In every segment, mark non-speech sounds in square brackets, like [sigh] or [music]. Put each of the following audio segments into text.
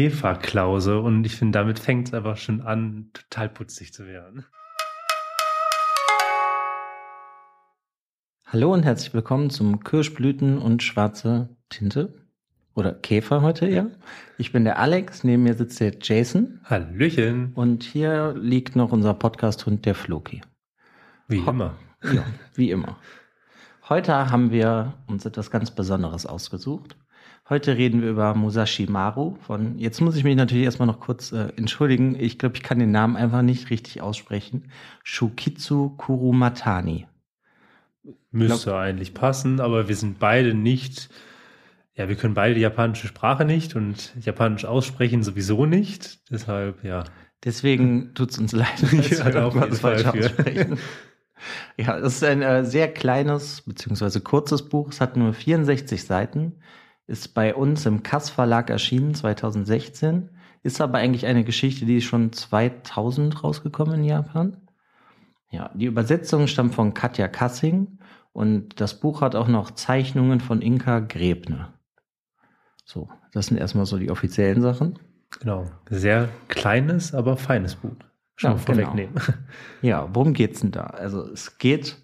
Käferklause und ich finde, damit fängt es einfach schon an, total putzig zu werden. Hallo und herzlich willkommen zum Kirschblüten und schwarze Tinte. Oder Käfer heute eher. Ich bin der Alex, neben mir sitzt der Jason. Hallöchen. Und hier liegt noch unser Podcast-Hund, der Floki. Wie immer. Ja, wie immer. Heute haben wir uns etwas ganz Besonderes ausgesucht. Heute reden wir über Musashi Maru von, jetzt muss ich mich natürlich erstmal noch kurz äh, entschuldigen. Ich glaube, ich kann den Namen einfach nicht richtig aussprechen. Shukitsu Kurumatani. Müsste glaub, eigentlich passen, aber wir sind beide nicht, ja, wir können beide die japanische Sprache nicht und japanisch aussprechen sowieso nicht. Deshalb, ja. Deswegen tut's uns leid, [laughs] dass ja, wir irgendwas falsch aussprechen. Ja, es ist ein äh, sehr kleines beziehungsweise kurzes Buch. Es hat nur 64 Seiten, ist bei uns im Kass Verlag erschienen 2016, ist aber eigentlich eine Geschichte, die ist schon 2000 rausgekommen in Japan. Ja, die Übersetzung stammt von Katja Kassing und das Buch hat auch noch Zeichnungen von Inka Grebner. So, das sind erstmal so die offiziellen Sachen. Genau, sehr kleines, aber feines Buch schon ja, vorwegnehmen. Genau. [laughs] Ja, worum geht's denn da? Also es geht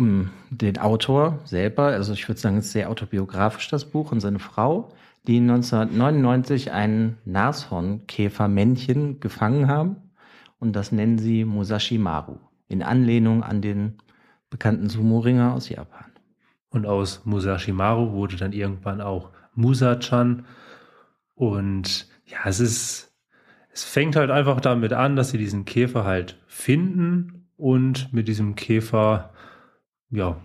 um den Autor selber. Also ich würde sagen, es ist sehr autobiografisch, das Buch, und seine Frau, die 1999 ein Nashornkäfermännchen gefangen haben. Und das nennen sie Musashi Maru. In Anlehnung an den bekannten Sumo-Ringer aus Japan. Und aus Musashi Maru wurde dann irgendwann auch Musa-chan. Und ja, es ist es fängt halt einfach damit an, dass sie diesen Käfer halt finden und mit diesem Käfer, ja,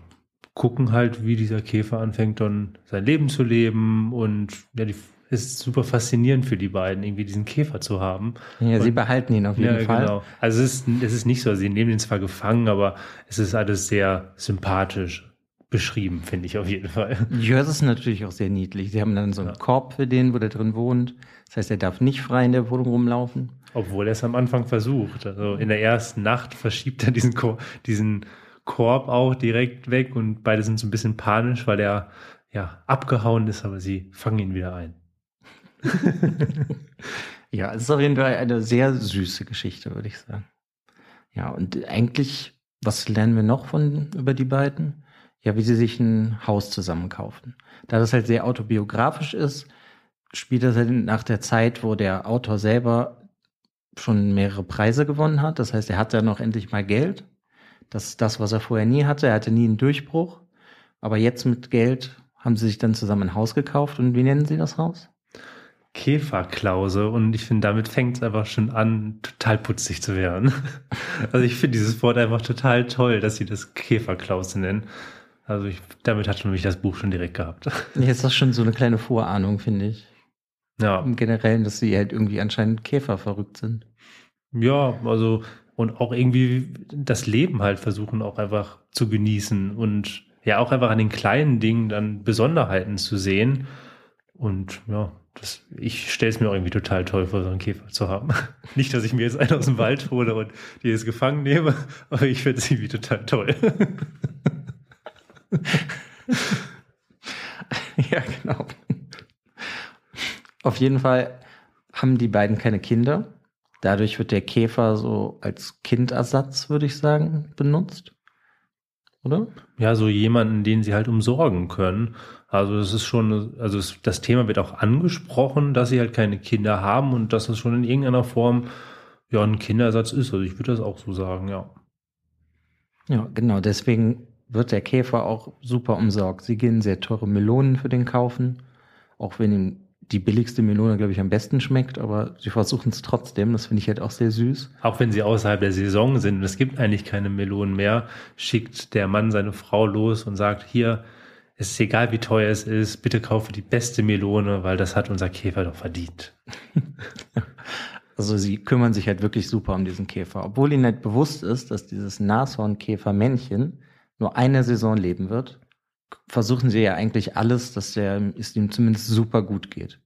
gucken halt, wie dieser Käfer anfängt dann sein Leben zu leben und ja, die ist super faszinierend für die beiden, irgendwie diesen Käfer zu haben. Ja, und, sie behalten ihn auf jeden ja, Fall. Genau. Also es ist, es ist nicht so, sie nehmen ihn zwar gefangen, aber es ist alles sehr sympathisch beschrieben, finde ich auf jeden Fall. Ja, das ist natürlich auch sehr niedlich. Sie haben dann so einen ja. Korb für den, wo der drin wohnt. Das heißt, er darf nicht frei in der Wohnung rumlaufen. Obwohl er es am Anfang versucht. Also in der ersten Nacht verschiebt er diesen, Korb, diesen Korb auch direkt weg und beide sind so ein bisschen panisch, weil er ja abgehauen ist, aber sie fangen ihn wieder ein. [laughs] ja, es ist auf jeden Fall eine sehr süße Geschichte, würde ich sagen. Ja, und eigentlich, was lernen wir noch von über die beiden? ja, wie sie sich ein Haus zusammen kaufen. Da das halt sehr autobiografisch ist, spielt das halt nach der Zeit, wo der Autor selber schon mehrere Preise gewonnen hat. Das heißt, er hat ja noch endlich mal Geld. Das ist das, was er vorher nie hatte. Er hatte nie einen Durchbruch. Aber jetzt mit Geld haben sie sich dann zusammen ein Haus gekauft. Und wie nennen sie das Haus? Käferklause und ich finde, damit fängt es einfach schon an, total putzig zu werden. [laughs] Also ich finde dieses Wort einfach total toll, dass sie das Käferklause nennen. Also ich, damit hat schon mich das Buch schon direkt gehabt. [laughs] Jetzt ist das schon so eine kleine Vorahnung, finde ich. Ja. Im Generellen, dass sie halt irgendwie anscheinend Käfer verrückt sind. Ja, also und auch irgendwie das Leben halt versuchen auch einfach zu genießen und ja auch einfach an den kleinen Dingen dann Besonderheiten zu sehen. Und ja, das, ich stelle es mir auch irgendwie total toll vor, so einen Käfer zu haben. [laughs] Nicht, dass ich mir jetzt einen aus dem Wald hole und die jetzt gefangen nehme, [laughs] aber ich finde es irgendwie total toll. [laughs] ja, genau. Auf jeden Fall haben die beiden keine Kinder. Dadurch wird der Käfer so als Kindersatz, würde ich sagen, benutzt. Oder? Ja, so jemanden, den sie halt umsorgen können. Also es ist schon, also es, das Thema wird auch angesprochen, dass sie halt keine Kinder haben und dass es schon in irgendeiner Form ja ein Kindersatz ist. Also ich würde das auch so sagen, ja. Ja, genau. Deswegen wird der Käfer auch super umsorgt. Sie gehen sehr teure Melonen für den kaufen, auch wenn ihm die billigste Melone, glaube ich, am besten schmeckt, aber sie versuchen es trotzdem. Das finde ich halt auch sehr süß. Auch wenn sie außerhalb der Saison sind und es gibt eigentlich keine Melonen mehr, schickt der Mann seine Frau los und sagt, hier, es ist egal, wie teuer es ist, bitte kaufe die beste Melone, weil das hat unser Käfer doch verdient. [laughs] Also sie kümmern sich halt wirklich super um diesen Käfer, obwohl ihnen halt bewusst ist, dass dieses Nashornkäfermännchen nur eine Saison leben wird, versuchen sie ja eigentlich alles, dass der, es ihm zumindest super gut geht.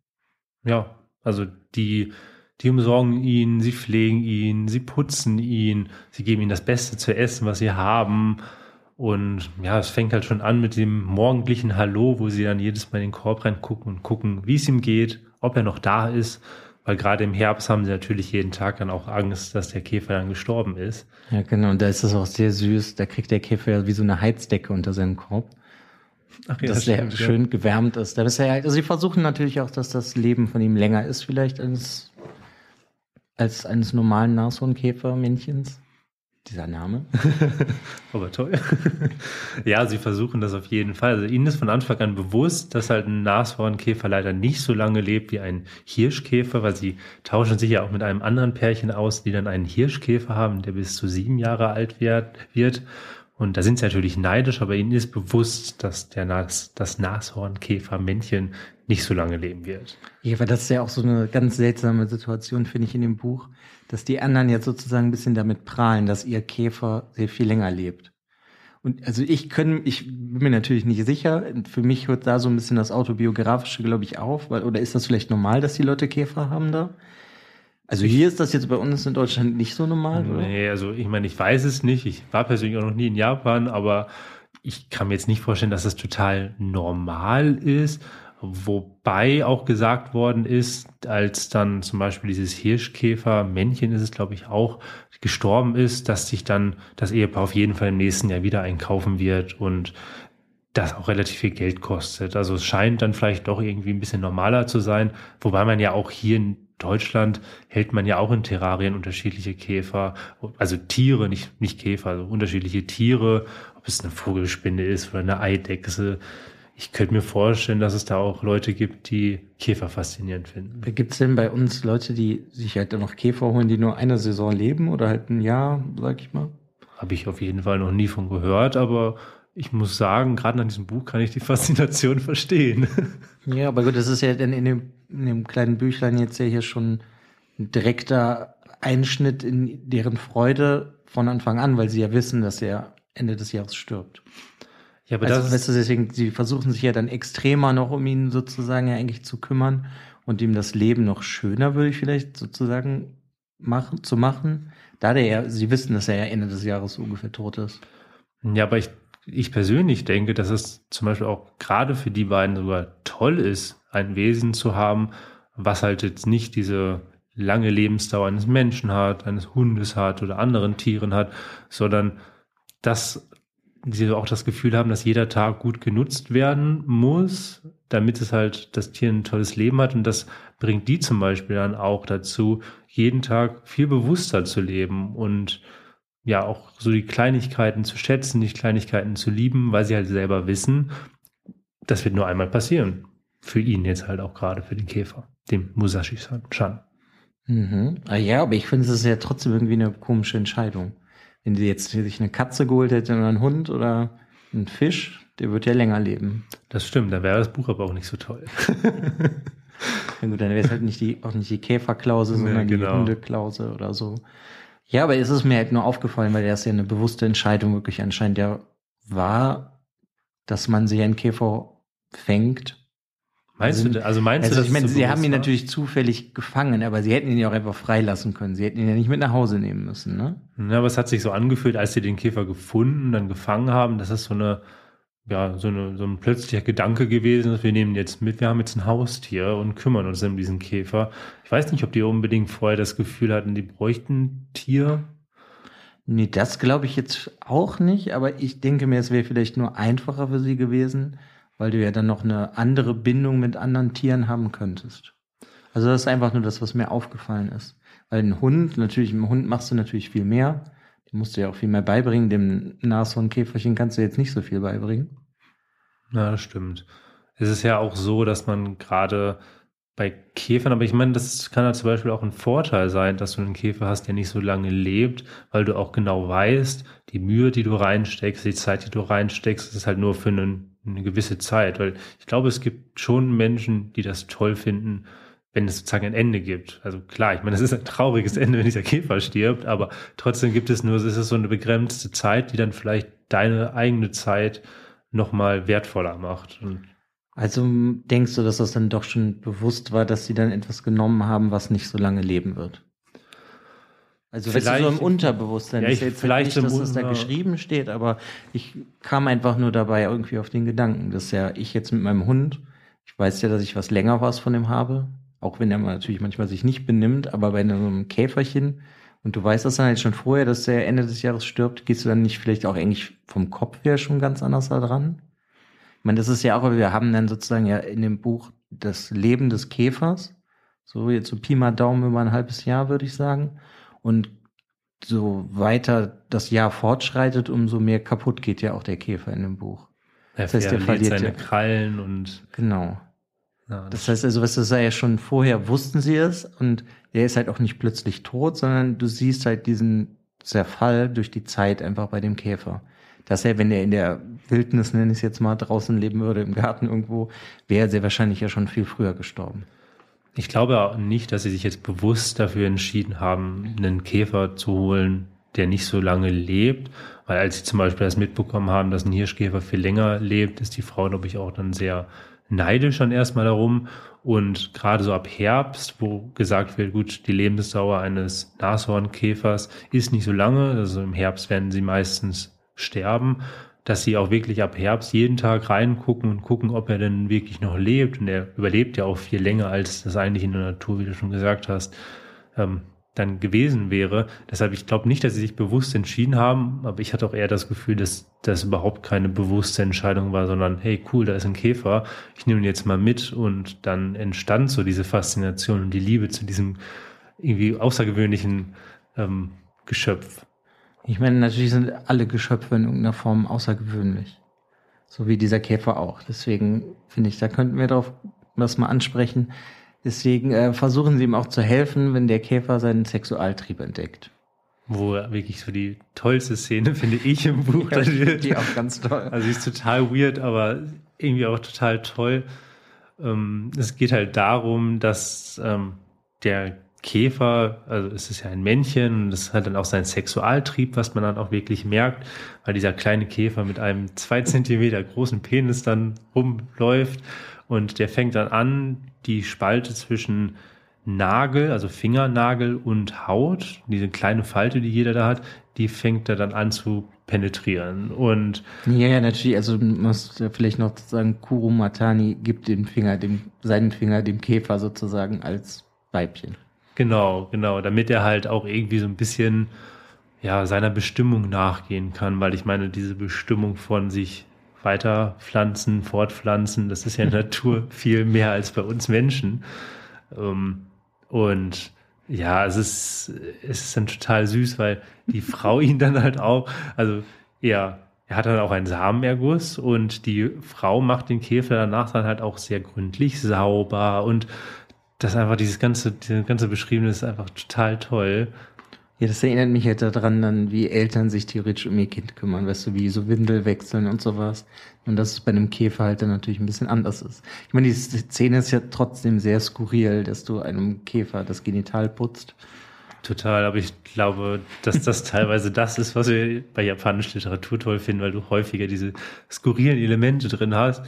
Ja, also die, die umsorgen ihn, sie pflegen ihn, sie putzen ihn, sie geben ihm das Beste zu essen, was sie haben. Und ja, es fängt halt schon an mit dem morgendlichen Hallo, wo sie dann jedes Mal in den Korb reingucken und gucken, wie es ihm geht, ob er noch da ist. Weil gerade im Herbst haben sie natürlich jeden Tag dann auch Angst, dass der Käfer dann gestorben ist. Ja, genau. Und da ist es auch sehr süß. Da kriegt der Käfer ja wie so eine Heizdecke unter seinem Korb. Ach, ja, dass der stimmt, schön ja. gewärmt ist. Da ist er halt, also sie versuchen natürlich auch, dass das Leben von ihm länger ist, vielleicht als, als eines normalen Nashornkäfermännchens. Dieser Name. [laughs] Aber toll. ja, sie versuchen das auf jeden Fall. Also ihnen ist von Anfang an bewusst, dass halt ein Nashornkäfer leider nicht so lange lebt wie ein Hirschkäfer, weil sie tauschen sich ja auch mit einem anderen Pärchen aus, die dann einen Hirschkäfer haben, der bis zu sieben Jahre alt wird. Und da sind sie natürlich neidisch, aber ihnen ist bewusst, dass der Nas, das Nashornkäfermännchen nicht so lange leben wird. Ja, aber das ist ja auch so eine ganz seltsame Situation, finde ich, in dem Buch, dass die anderen jetzt sozusagen ein bisschen damit prahlen, dass ihr Käfer sehr viel länger lebt. Und also ich können, ich bin mir natürlich nicht sicher. Für mich hört da so ein bisschen das Autobiografische, glaube ich, auf. Weil, oder ist das vielleicht normal, dass die Leute Käfer haben da? Also hier ist das jetzt bei uns in Deutschland nicht so normal, oder? Nee, also ich meine, ich weiß es nicht. Ich war persönlich auch noch nie in Japan, aber ich kann mir jetzt nicht vorstellen, dass das total normal ist. Wobei auch gesagt worden ist, als dann zum Beispiel dieses Hirschkäfer-Männchen ist es, glaube ich, auch gestorben ist, dass sich dann das Ehepaar auf jeden Fall im nächsten Jahr wieder einkaufen wird und das auch relativ viel Geld kostet. Also es scheint dann vielleicht doch irgendwie ein bisschen normaler zu sein, wobei man ja auch hier Deutschland hält man ja auch in Terrarien unterschiedliche Käfer, also Tiere, nicht, nicht Käfer, also unterschiedliche Tiere, ob es eine Vogelspinne ist oder eine Eidechse. Ich könnte mir vorstellen, dass es da auch Leute gibt, die Käfer faszinierend finden. Gibt es denn bei uns Leute, die sich halt noch Käfer holen, die nur eine Saison leben oder halt ein Jahr, sag ich mal? Habe ich auf jeden Fall noch nie von gehört, aber ich muss sagen, gerade nach diesem Buch kann ich die Faszination [laughs] verstehen. Ja, aber gut, das ist ja dann in dem, in dem kleinen Büchlein jetzt ja hier schon ein direkter Einschnitt in deren Freude von Anfang an, weil sie ja wissen, dass er Ende des Jahres stirbt. Ja, aber also, das weißt du, deswegen, sie versuchen sich ja dann extremer noch um ihn sozusagen ja eigentlich zu kümmern und ihm das Leben noch schöner, würde ich vielleicht sozusagen machen, zu machen. Da der ja, sie wissen, dass er ja Ende des Jahres ungefähr tot ist. Ja, aber ich ich persönlich denke, dass es zum Beispiel auch gerade für die beiden sogar toll ist, ein Wesen zu haben, was halt jetzt nicht diese lange Lebensdauer eines Menschen hat, eines Hundes hat oder anderen Tieren hat, sondern dass sie auch das Gefühl haben, dass jeder Tag gut genutzt werden muss, damit es halt das Tier ein tolles Leben hat. Und das bringt die zum Beispiel dann auch dazu, jeden Tag viel bewusster zu leben und ja auch so die Kleinigkeiten zu schätzen, die Kleinigkeiten zu lieben, weil sie halt selber wissen, das wird nur einmal passieren. Für ihn jetzt halt auch gerade, für den Käfer, dem Musashi-Chan. Mhm. Ah, ja, aber ich finde, es ist ja trotzdem irgendwie eine komische Entscheidung. Wenn die jetzt sich eine Katze geholt hätte oder einen Hund oder einen Fisch, der wird ja länger leben. Das stimmt, dann wäre das Buch aber auch nicht so toll. [laughs] ja gut, dann wäre es halt nicht die, auch nicht die Käferklause, sondern ja, genau. die Hundeklause oder so. Ja, aber es ist mir halt nur aufgefallen, weil das ja eine bewusste Entscheidung wirklich anscheinend ja war, dass man sich einen Käfer fängt. Meinst also, du, also meinst also du, dass ich meine, sie haben ihn war? natürlich zufällig gefangen, aber sie hätten ihn ja auch einfach freilassen können. Sie hätten ihn ja nicht mit nach Hause nehmen müssen, ne? Ja, aber es hat sich so angefühlt, als sie den Käfer gefunden, dann gefangen haben, dass es so eine, ja, so, eine, so ein plötzlicher Gedanke gewesen ist, wir nehmen jetzt mit, wir haben jetzt ein Haustier und kümmern uns um diesen Käfer. Ich weiß nicht, ob die unbedingt vorher das Gefühl hatten, die bräuchten ein Tier. Nee, das glaube ich jetzt auch nicht, aber ich denke mir, es wäre vielleicht nur einfacher für sie gewesen, weil du ja dann noch eine andere Bindung mit anderen Tieren haben könntest. Also das ist einfach nur das, was mir aufgefallen ist. Weil ein Hund, natürlich, im Hund machst du natürlich viel mehr. Musst du ja auch viel mehr beibringen. Dem Nashornkäferchen kannst du jetzt nicht so viel beibringen. Ja, das stimmt. Es ist ja auch so, dass man gerade bei Käfern, aber ich meine, das kann ja zum Beispiel auch ein Vorteil sein, dass du einen Käfer hast, der nicht so lange lebt, weil du auch genau weißt, die Mühe, die du reinsteckst, die Zeit, die du reinsteckst, ist halt nur für einen, eine gewisse Zeit. Weil ich glaube, es gibt schon Menschen, die das toll finden, wenn es sozusagen ein Ende gibt. Also klar, ich meine, es ist ein trauriges Ende, wenn dieser Käfer stirbt, aber trotzdem gibt es nur, es ist so eine begrenzte Zeit, die dann vielleicht deine eigene Zeit nochmal wertvoller macht. Und also denkst du, dass das dann doch schon bewusst war, dass sie dann etwas genommen haben, was nicht so lange leben wird? Also vielleicht, weißt du, so im Unterbewusstsein. Ja, ich, jetzt vielleicht nicht, dass es da geschrieben steht, aber ich kam einfach nur dabei irgendwie auf den Gedanken, dass ja ich jetzt mit meinem Hund, ich weiß ja, dass ich was länger was von dem habe, auch wenn er natürlich manchmal sich nicht benimmt, aber bei einem Käferchen und du weißt das dann halt schon vorher, dass der Ende des Jahres stirbt, gehst du dann nicht vielleicht auch eigentlich vom Kopf her schon ganz anders da dran? Ich meine, das ist ja auch, wir haben dann sozusagen ja in dem Buch das Leben des Käfers, so jetzt so Pi mal Daumen über ein halbes Jahr, würde ich sagen. Und so weiter das Jahr fortschreitet, umso mehr kaputt geht ja auch der Käfer in dem Buch. Er das heißt, der verliert seine ja. Krallen und. Genau. Ja, das, das heißt also, was das ja schon vorher wussten sie es und er ist halt auch nicht plötzlich tot, sondern du siehst halt diesen Zerfall durch die Zeit einfach bei dem Käfer. Dass er, wenn er in der Wildnis, nenne ich es jetzt mal, draußen leben würde, im Garten irgendwo, wäre er sehr wahrscheinlich ja schon viel früher gestorben. Ich glaube auch nicht, dass sie sich jetzt bewusst dafür entschieden haben, einen Käfer zu holen, der nicht so lange lebt. Weil als sie zum Beispiel das mitbekommen haben, dass ein Hirschkäfer viel länger lebt, ist die Frau, glaube ich, auch dann sehr neidisch dann erstmal darum. Und gerade so ab Herbst, wo gesagt wird, gut, die Lebensdauer eines Nashornkäfers ist nicht so lange, also im Herbst werden sie meistens sterben, dass sie auch wirklich ab Herbst jeden Tag reingucken und gucken, ob er denn wirklich noch lebt. Und er überlebt ja auch viel länger, als das eigentlich in der Natur, wie du schon gesagt hast, ähm, dann gewesen wäre. Deshalb, ich glaube nicht, dass sie sich bewusst entschieden haben, aber ich hatte auch eher das Gefühl, dass das überhaupt keine bewusste Entscheidung war, sondern hey, cool, da ist ein Käfer, ich nehme ihn jetzt mal mit und dann entstand so diese Faszination und die Liebe zu diesem irgendwie außergewöhnlichen ähm, Geschöpf. Ich meine, natürlich sind alle Geschöpfe in irgendeiner Form außergewöhnlich. So wie dieser Käfer auch. Deswegen finde ich, da könnten wir darauf was mal ansprechen. Deswegen äh, versuchen sie ihm auch zu helfen, wenn der Käfer seinen Sexualtrieb entdeckt. Wo wirklich so die tollste Szene, [laughs] finde ich, im Buch. ja, die auch ganz toll. Also sie ist total weird, aber irgendwie auch total toll. Ähm, es geht halt darum, dass ähm, der Käfer, also es ist ja ein Männchen es hat dann auch seinen Sexualtrieb, was man dann auch wirklich merkt, weil dieser kleine Käfer mit einem zwei Zentimeter großen Penis dann rumläuft und der fängt dann an, die Spalte zwischen Nagel, also Fingernagel und Haut, diese kleine Falte, die jeder da hat, die fängt er dann an zu penetrieren. Und ja, ja, natürlich, also muss ja vielleicht noch sagen, Kuru Matani gibt den Finger, dem, seinen Finger dem Käfer sozusagen als Weibchen. Genau, genau, damit er halt auch irgendwie so ein bisschen ja, seiner Bestimmung nachgehen kann, weil ich meine, diese Bestimmung von sich weiter pflanzen, fortpflanzen. Das ist ja in der [laughs] Natur viel mehr als bei uns Menschen. Ähm, und ja, es ist, es ist dann total süß, weil die Frau ihn dann halt auch, also er, er hat dann auch einen Samenerguss und die Frau macht den Käfer danach dann halt auch sehr gründlich sauber und das einfach dieses ganze, diese ganze Beschriebene ist einfach total toll. Ja, das erinnert mich halt daran, dann, wie Eltern sich theoretisch um ihr Kind kümmern, weißt du, wie so Windel wechseln und sowas. Und dass es bei einem Käfer halt dann natürlich ein bisschen anders ist. Ich meine, die Szene ist ja trotzdem sehr skurril, dass du einem Käfer das Genital putzt. Total, aber ich glaube, dass das [laughs] teilweise das ist, was wir bei japanischer Literatur toll finden, weil du häufiger diese skurrilen Elemente drin hast,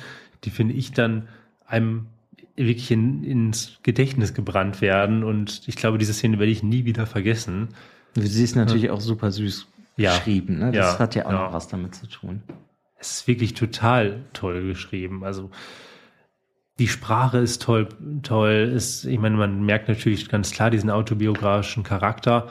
die finde ich dann einem wirklich in, ins Gedächtnis gebrannt werden. Und ich glaube, diese Szene werde ich nie wieder vergessen. Sie ist natürlich ja. auch super süß ja. geschrieben. Ne? Das ja. hat ja auch noch was damit zu tun. Es ist wirklich total toll geschrieben. Also die Sprache ist toll, toll. Ist, ich meine, man merkt natürlich ganz klar diesen autobiografischen Charakter,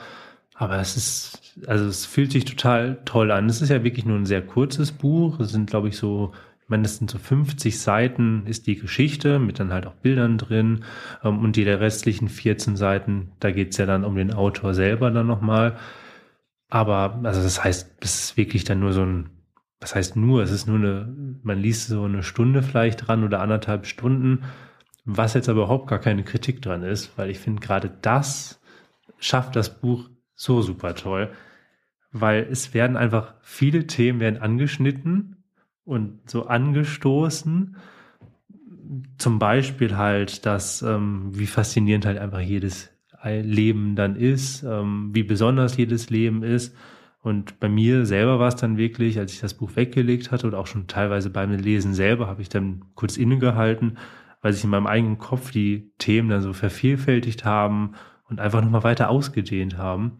aber es ist, also es fühlt sich total toll an. Es ist ja wirklich nur ein sehr kurzes Buch. Es sind, glaube ich, so das sind so 50 Seiten ist die Geschichte mit dann halt auch Bildern drin ähm, und die der restlichen 14 Seiten, da geht's ja dann um den Autor selber dann nochmal. Aber, also das heißt, es ist wirklich dann nur so ein, was heißt nur, es ist nur eine, man liest so eine Stunde vielleicht dran oder anderthalb Stunden, was jetzt aber überhaupt gar keine Kritik dran ist, weil ich finde, gerade das schafft das Buch so super toll, weil es werden einfach viele Themen werden angeschnitten und so angestoßen. Zum Beispiel halt, dass, ähm, wie faszinierend halt einfach jedes Leben dann ist, ähm, wie besonders jedes Leben ist. Und bei mir selber war es dann wirklich, als ich das Buch weggelegt hatte oder auch schon teilweise beim Lesen selber, habe ich dann kurz innegehalten, weil sich in meinem eigenen Kopf die Themen dann so vervielfältigt haben und einfach nochmal weiter ausgedehnt haben.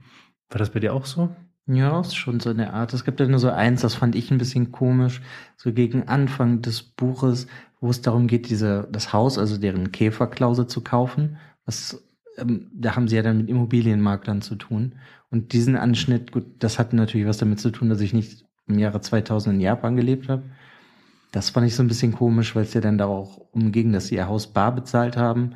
War das bei dir auch so? Ja, ist schon so eine Art. Es gibt ja nur so eins, das fand ich ein bisschen komisch, so gegen Anfang des Buches, wo es darum geht, diese, das Haus, also deren Käferklause zu kaufen, Was, ähm, da haben sie ja dann mit Immobilienmaklern zu tun. Und diesen Anschnitt, gut, das hat natürlich was damit zu tun, dass ich nicht im Jahre 2000 in Japan gelebt habe. Das fand ich so ein bisschen komisch, weil es ja dann da auch umging, dass sie ihr Haus bar bezahlt haben.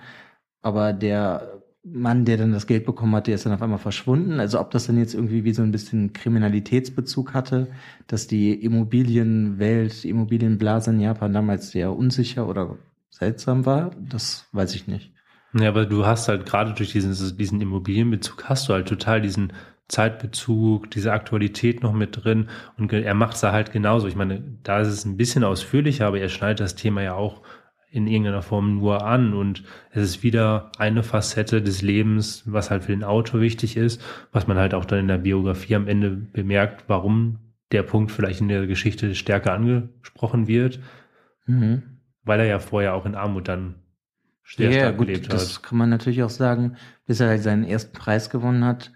Aber der Mann, der dann das Geld bekommen hat, der ist dann auf einmal verschwunden. Also ob das dann jetzt irgendwie wie so ein bisschen Kriminalitätsbezug hatte, dass die Immobilienwelt, die Immobilienblase in Japan damals sehr unsicher oder seltsam war, das weiß ich nicht. Ja, aber du hast halt gerade durch diesen, diesen Immobilienbezug hast du halt total diesen Zeitbezug, diese Aktualität noch mit drin und er macht es halt genauso. Ich meine, da ist es ein bisschen ausführlicher, aber er schneidet das Thema ja auch in irgendeiner Form nur an und es ist wieder eine Facette des Lebens, was halt für den Autor wichtig ist, was man halt auch dann in der Biografie am Ende bemerkt, warum der Punkt vielleicht in der Geschichte stärker angesprochen wird, mhm. weil er ja vorher auch in Armut dann sehr ja, stark gut, gelebt hat. Das kann man natürlich auch sagen, bis er halt seinen ersten Preis gewonnen hat,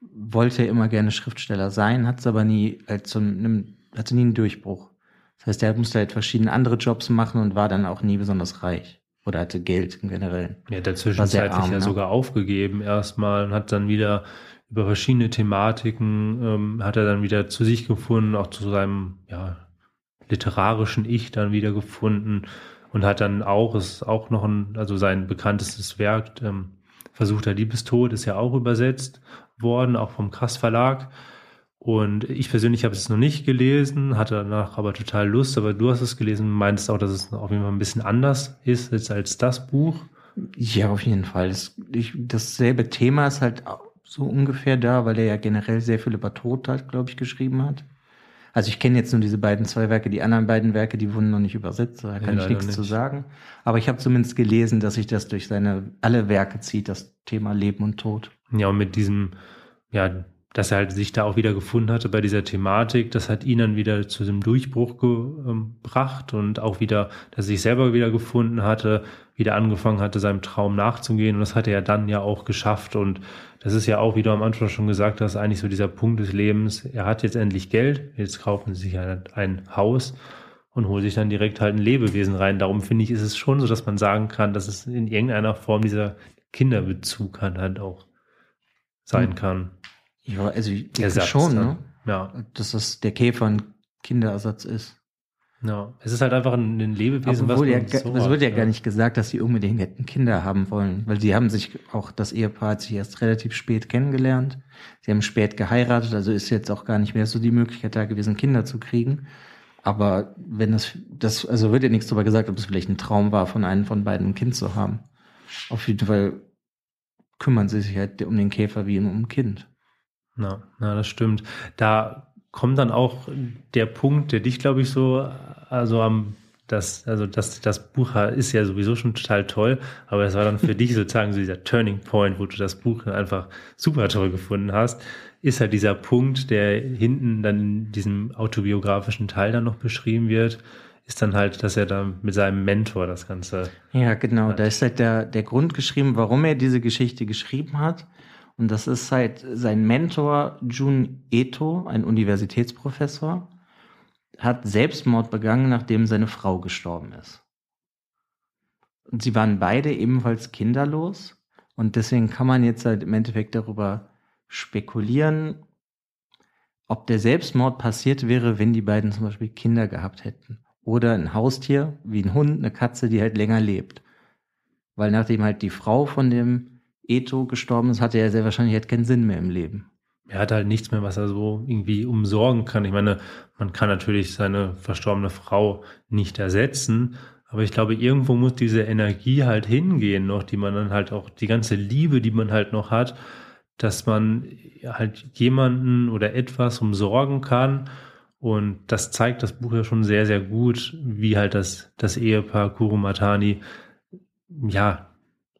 wollte er immer gerne Schriftsteller sein, hat es aber nie als so einem, hatte nie einen Durchbruch. Das heißt, er musste halt verschiedene andere Jobs machen und war dann auch nie besonders reich. Oder hatte Geld im Generellen. Ja, der zwischenzeitlich arm, ja ne? sogar aufgegeben erstmal und hat dann wieder über verschiedene Thematiken, ähm, hat er dann wieder zu sich gefunden, auch zu seinem, ja, literarischen Ich dann wieder gefunden und hat dann auch, ist auch noch ein, also sein bekanntestes Werk, ähm, Versuchter Liebestod, ist ja auch übersetzt worden, auch vom Krass Verlag. Und ich persönlich habe es noch nicht gelesen, hatte danach aber total Lust, aber du hast es gelesen, meinst auch, dass es auf jeden Fall ein bisschen anders ist als, als das Buch. Ja, auf jeden Fall. Das, ich, dasselbe Thema ist halt so ungefähr da, weil er ja generell sehr viel über Tod halt, glaube ich, geschrieben hat. Also ich kenne jetzt nur diese beiden zwei Werke, die anderen beiden Werke, die wurden noch nicht übersetzt, da kann ja, ich nichts nicht. zu sagen. Aber ich habe zumindest gelesen, dass sich das durch seine alle Werke zieht, das Thema Leben und Tod. Ja, und mit diesem, ja, dass er halt sich da auch wieder gefunden hatte bei dieser Thematik, das hat ihn dann wieder zu dem Durchbruch gebracht und auch wieder, dass er sich selber wieder gefunden hatte, wieder angefangen hatte, seinem Traum nachzugehen und das hat er ja dann ja auch geschafft und das ist ja auch, wie du am Anfang schon gesagt hast, eigentlich so dieser Punkt des Lebens. Er hat jetzt endlich Geld, jetzt kaufen sie sich ein, ein Haus und holen sich dann direkt halt ein Lebewesen rein. Darum finde ich, ist es schon so, dass man sagen kann, dass es in irgendeiner Form dieser Kinderbezug halt auch sein hm. kann. Ja, also ich denke Ersatz, schon, ne? Ja. Dass das der Käfer ein Kinderersatz ist. Ja, es ist halt einfach ein, Lebewesen, was ja, so Es wird ja, ja, gar nicht gesagt, dass sie unbedingt hätten Kinder haben wollen, weil sie haben sich auch, das Ehepaar hat sich erst relativ spät kennengelernt. Sie haben spät geheiratet, also ist jetzt auch gar nicht mehr so die Möglichkeit da gewesen, Kinder zu kriegen. Aber wenn das, das, also wird ja nichts darüber gesagt, ob es vielleicht ein Traum war, von einem von beiden ein Kind zu haben. Auf jeden Fall kümmern sie sich halt um den Käfer wie um ein Kind. Na, na, das stimmt. Da kommt dann auch der Punkt, der dich, glaube ich, so, also am, das, also das, das Buch ist ja sowieso schon total toll, aber es war dann für [laughs] dich sozusagen so dieser Turning Point, wo du das Buch einfach super toll gefunden hast, ist halt dieser Punkt, der hinten dann in diesem autobiografischen Teil dann noch beschrieben wird, ist dann halt, dass er da mit seinem Mentor das Ganze. Ja, genau. Hat. Da ist halt der, der Grund geschrieben, warum er diese Geschichte geschrieben hat. Und das ist halt sein Mentor Jun Eto, ein Universitätsprofessor, hat Selbstmord begangen, nachdem seine Frau gestorben ist. Und sie waren beide ebenfalls kinderlos. Und deswegen kann man jetzt halt im Endeffekt darüber spekulieren, ob der Selbstmord passiert wäre, wenn die beiden zum Beispiel Kinder gehabt hätten. Oder ein Haustier, wie ein Hund, eine Katze, die halt länger lebt. Weil nachdem halt die Frau von dem Eto gestorben ist, hatte er sehr wahrscheinlich halt keinen Sinn mehr im Leben. Er hat halt nichts mehr, was er so irgendwie umsorgen kann. Ich meine, man kann natürlich seine verstorbene Frau nicht ersetzen, aber ich glaube, irgendwo muss diese Energie halt hingehen noch, die man dann halt auch, die ganze Liebe, die man halt noch hat, dass man halt jemanden oder etwas umsorgen kann. Und das zeigt das Buch ja schon sehr, sehr gut, wie halt das, das Ehepaar Kurumatani, ja,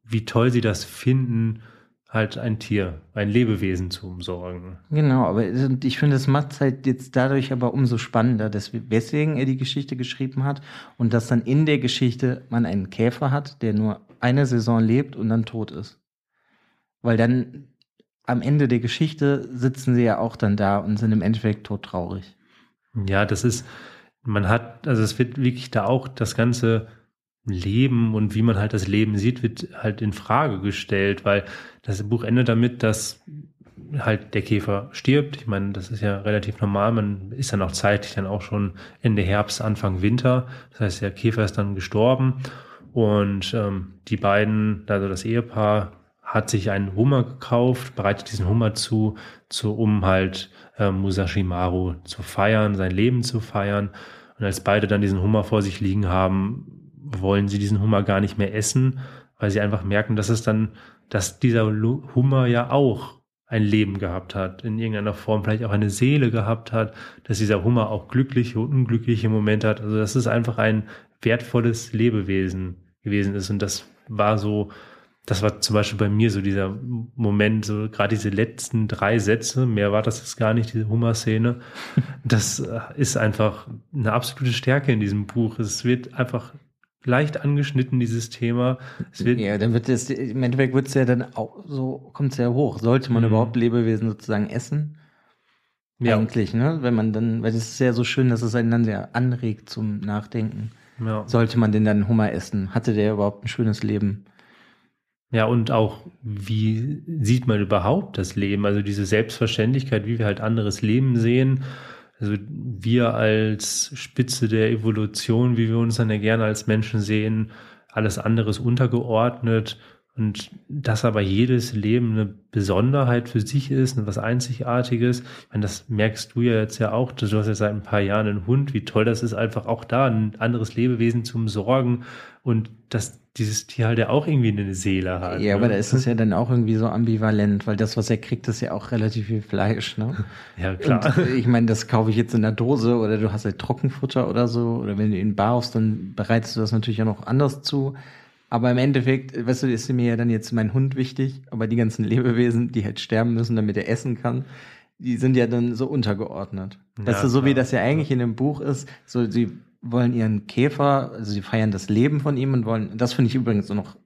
wie toll sie das finden, halt ein Tier, ein Lebewesen zu umsorgen. Genau, aber ich finde, es macht halt jetzt dadurch aber umso spannender, dass, weswegen er die Geschichte geschrieben hat und dass dann in der Geschichte man einen Käfer hat, der nur eine Saison lebt und dann tot ist. Weil dann am Ende der Geschichte sitzen sie ja auch dann da und sind im Endeffekt todtraurig. Ja, das ist, man hat, also es wird wirklich da auch das Ganze Leben und wie man halt das Leben sieht, wird halt in Frage gestellt, weil das Buch endet damit, dass halt der Käfer stirbt. Ich meine, das ist ja relativ normal. Man ist dann auch zeitlich dann auch schon Ende Herbst, Anfang Winter. Das heißt, der Käfer ist dann gestorben und ähm, die beiden, also das Ehepaar, hat sich einen Hummer gekauft, bereitet diesen Hummer zu, zu um halt äh, Musashi Maru zu feiern, sein Leben zu feiern. Und als beide dann diesen Hummer vor sich liegen haben, wollen sie diesen Hummer gar nicht mehr essen, weil sie einfach merken, dass es dann, dass dieser Hummer ja auch ein Leben gehabt hat, in irgendeiner Form vielleicht auch eine Seele gehabt hat, dass dieser Hummer auch glückliche und unglückliche Momente hat. Also dass es einfach ein wertvolles Lebewesen gewesen ist. Und das war so, das war zum Beispiel bei mir so dieser Moment, so gerade diese letzten drei Sätze, mehr war das jetzt gar nicht, diese Hummer-Szene. [laughs] Das äh, ist einfach eine absolute Stärke in diesem Buch. Es wird einfach leicht angeschnitten, dieses Thema. Es ja, dann wird es, im Endeffekt wird es ja dann auch so, kommt es ja hoch. Sollte man mhm. überhaupt Lebewesen sozusagen essen? Ja. Eigentlich, ne? Wenn man dann, weil das ist ja so schön, dass es einen dann sehr anregt zum Nachdenken. Ja. Sollte man den dann Hummer essen? Hatte der überhaupt ein schönes Leben? Ja, und auch, wie sieht man überhaupt das Leben? Also diese Selbstverständlichkeit, wie wir halt anderes Leben sehen also wir als Spitze der Evolution, wie wir uns dann ja gerne als Menschen sehen, alles andere ist untergeordnet und dass aber jedes Leben eine Besonderheit für sich ist, was Einzigartiges. Ich meine, das merkst du ja jetzt ja auch. Du hast ja seit ein paar Jahren einen Hund. Wie toll das ist, einfach auch da ein anderes Lebewesen zum Sorgen und dass dieses Tier halt ja auch irgendwie eine Seele hat. Ja, ne? aber da ist es ja dann auch irgendwie so ambivalent, weil das, was er kriegt, ist ja auch relativ viel Fleisch, ne? [laughs] Ja, klar. Und ich meine, das kaufe ich jetzt in der Dose oder du hast halt Trockenfutter oder so, oder wenn du ihn barst, dann bereitest du das natürlich auch noch anders zu. Aber im Endeffekt, weißt du, ist mir ja dann jetzt mein Hund wichtig, aber die ganzen Lebewesen, die halt sterben müssen, damit er essen kann, die sind ja dann so untergeordnet. Ja, weißt du, so klar. wie das ja eigentlich in dem Buch ist, so sie wollen ihren Käfer, also sie feiern das Leben von ihm und wollen, das finde ich übrigens so noch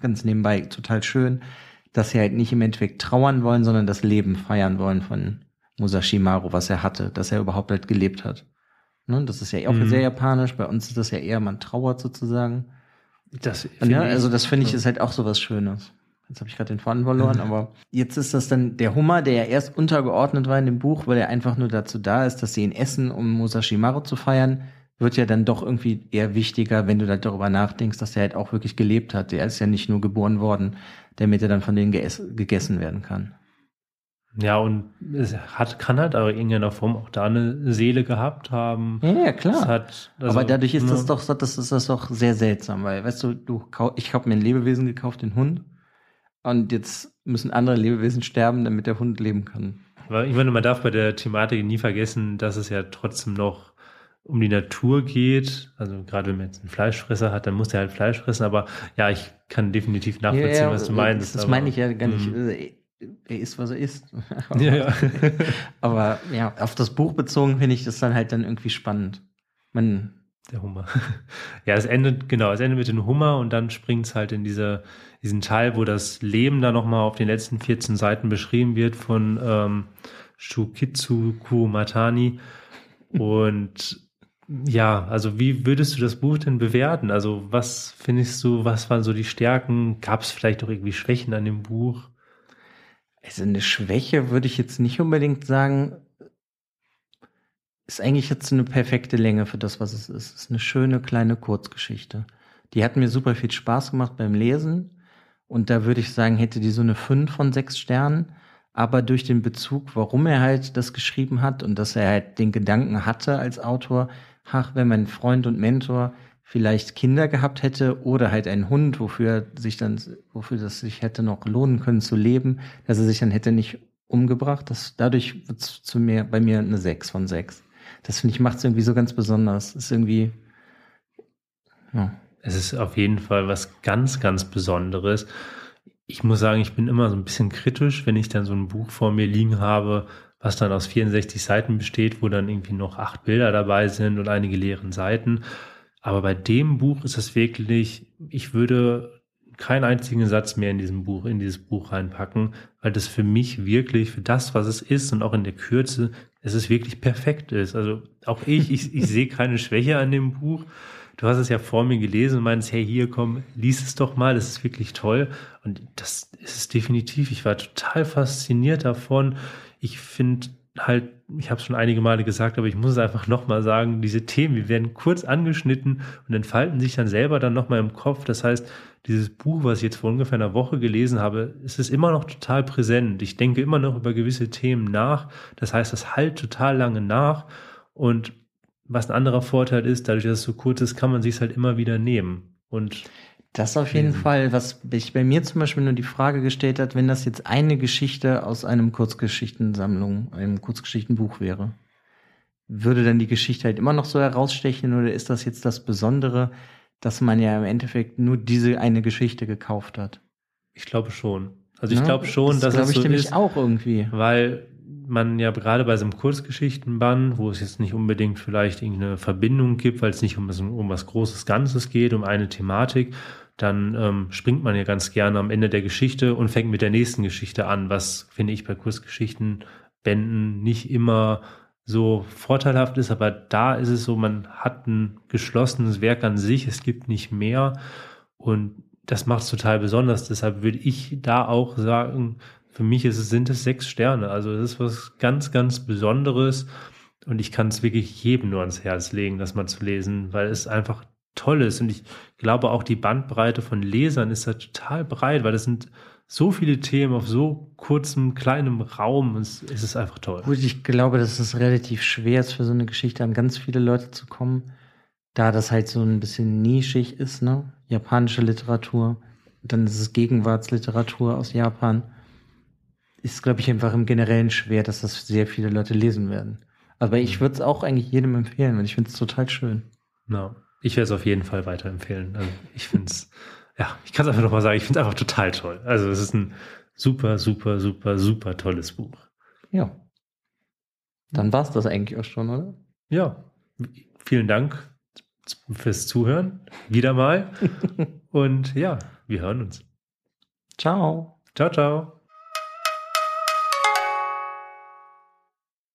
ganz nebenbei total schön, dass sie halt nicht im Endeffekt trauern wollen, sondern das Leben feiern wollen von Musashi Maru, was er hatte, dass er überhaupt halt gelebt hat. Ne? Das ist ja auch mhm. sehr japanisch, bei uns ist das ja eher, man trauert sozusagen. Das ja, also das finde ich ist halt auch so was Schönes. Jetzt habe ich gerade den Faden verloren, mhm. aber jetzt ist das dann der Hummer, der ja erst untergeordnet war in dem Buch, weil er einfach nur dazu da ist, dass sie ihn essen, um Musashi Maru zu feiern wird ja dann doch irgendwie eher wichtiger, wenn du da darüber nachdenkst, dass er halt auch wirklich gelebt hat. Er ist ja nicht nur geboren worden, damit er dann von denen gegessen werden kann. Ja, und es hat, kann halt aber in irgendeiner Form auch da eine Seele gehabt haben. Ja, ja klar. Hat, also, aber dadurch ist ne? das doch, das ist das doch sehr seltsam, weil, weißt du, du, ich habe mir ein Lebewesen gekauft, den Hund, und jetzt müssen andere Lebewesen sterben, damit der Hund leben kann. Aber ich meine, man darf bei der Thematik nie vergessen, dass es ja trotzdem noch um die Natur geht, also gerade wenn man jetzt einen Fleischfresser hat, dann muss er halt Fleisch fressen, aber ja, ich kann definitiv nachvollziehen, ja, ja, was du meinst. Das, meine ich ja gar nicht. Mhm. Er ist, was er ist. [laughs] ja, ja. [laughs] aber ja, auf das Buch bezogen finde ich das dann halt dann irgendwie spannend. Man, der Hummer. [laughs] Ja, es endet, genau, es endet mit dem Hummer und dann springt es halt in diese, diesen Teil, wo das Leben dann nochmal auf den letzten 14 Seiten beschrieben wird von ähm, Shukitsu Kumatani. Und ja, also wie würdest du das Buch denn bewerten? Also was findest du, was waren so die Stärken? Gab es vielleicht auch irgendwie Schwächen an dem Buch? Also eine Schwäche würde ich jetzt nicht unbedingt sagen. Ist eigentlich jetzt eine perfekte Länge für das, was es ist. Ist eine schöne kleine Kurzgeschichte. Die hat mir super viel Spaß gemacht beim Lesen. Und da würde ich sagen, hätte die so eine 5 von 6 Sternen. Aber durch den Bezug, warum er halt das geschrieben hat und dass er halt den Gedanken hatte als Autor, ach, wenn mein Freund und Mentor vielleicht Kinder gehabt hätte oder halt einen Hund, wofür sich dann, wofür das sich hätte noch lohnen können zu leben, dass er sich dann hätte nicht umgebracht. Das, dadurch wird es zu mir, bei mir eine 6 von 6. Das finde ich macht es irgendwie so ganz besonders. Ist irgendwie, ja. Es ist auf jeden Fall was ganz, ganz Besonderes. Ich muss sagen, ich bin immer so ein bisschen kritisch, wenn ich dann so ein Buch vor mir liegen habe, was dann aus 64 Seiten besteht, wo dann irgendwie noch acht Bilder dabei sind und einige leeren Seiten. Aber bei dem Buch ist es wirklich, ich würde keinen einzigen Satz mehr in diesem Buch, in dieses Buch reinpacken, weil das für mich wirklich, für das, was es ist und auch in der Kürze, es ist wirklich perfekt ist. Also auch ich, ich, ich sehe keine Schwäche an dem Buch. du hast es ja vor mir gelesen und meinst, hey, hier komm, lies es doch mal, das ist wirklich toll. Und das ist es definitiv. Ich war total fasziniert davon. Ich finde halt, ich habe es schon einige Male gesagt, aber ich muss es einfach nochmal sagen, diese Themen, die werden kurz angeschnitten und entfalten sich dann selber dann nochmal im Kopf. Das heißt, dieses Buch, was ich jetzt vor ungefähr einer Woche gelesen habe, es ist immer noch total präsent. Ich denke immer noch über gewisse Themen nach. Das heißt, das halt total lange nach. Und was ein anderer Vorteil ist, dadurch, dass es so kurz ist, kann man sich es halt immer wieder nehmen. Und das auf jeden lesen. Fall, was ich bei mir zum Beispiel nur die Frage gestellt hat, wenn das jetzt eine Geschichte aus einem Kurzgeschichtensammlung, einem Kurzgeschichtenbuch wäre, würde dann die Geschichte halt immer noch so herausstechen oder ist das jetzt das Besondere, dass man ja im Endeffekt nur diese eine Geschichte gekauft hat. Ich glaube schon. Also ich ja, glaube schon, das dass es so ich ist, auch irgendwie, weil man ja gerade bei so einem Kurzgeschichtenbann, wo es jetzt nicht unbedingt vielleicht irgendeine Verbindung gibt, weil es nicht um, um was Großes Ganzes geht, um eine Thematik, dann ähm, springt man ja ganz gerne am Ende der Geschichte und fängt mit der nächsten Geschichte an, was finde ich bei Kurzgeschichtenbänden nicht immer so vorteilhaft ist, aber da ist es so, man hat ein geschlossenes Werk an sich, es gibt nicht mehr und das macht es total besonders. Deshalb würde ich da auch sagen, für mich ist sind es sechs Sterne. Also es ist was ganz, ganz Besonderes und ich kann es wirklich jedem nur ans Herz legen, das mal zu lesen, weil es einfach toll ist und ich glaube auch die Bandbreite von Lesern ist da total breit, weil das sind so viele Themen auf so kurzem, kleinem Raum. Es, es ist einfach toll. Gut, ich glaube, dass es relativ schwer ist, für so eine Geschichte an ganz viele Leute zu kommen, da das halt so ein bisschen nischig ist, ne? Japanische Literatur. Dann ist es Gegenwartsliteratur aus Japan. Ist, glaube ich, einfach im Generellen schwer, dass das sehr viele Leute lesen werden. Aber ich würde es auch eigentlich jedem empfehlen, weil ich finde es total schön. Ja, ich werde es auf jeden Fall weiterempfehlen. Also ich finde es [laughs] ja, ich kann es einfach nochmal sagen, ich finde es einfach total toll. Also es ist ein super, super, super, super tolles Buch. Ja. Dann war es das eigentlich auch schon, oder? Ja. Vielen Dank fürs Zuhören. Wieder mal. [laughs] Und ja, wir hören uns. Ciao. Ciao, ciao.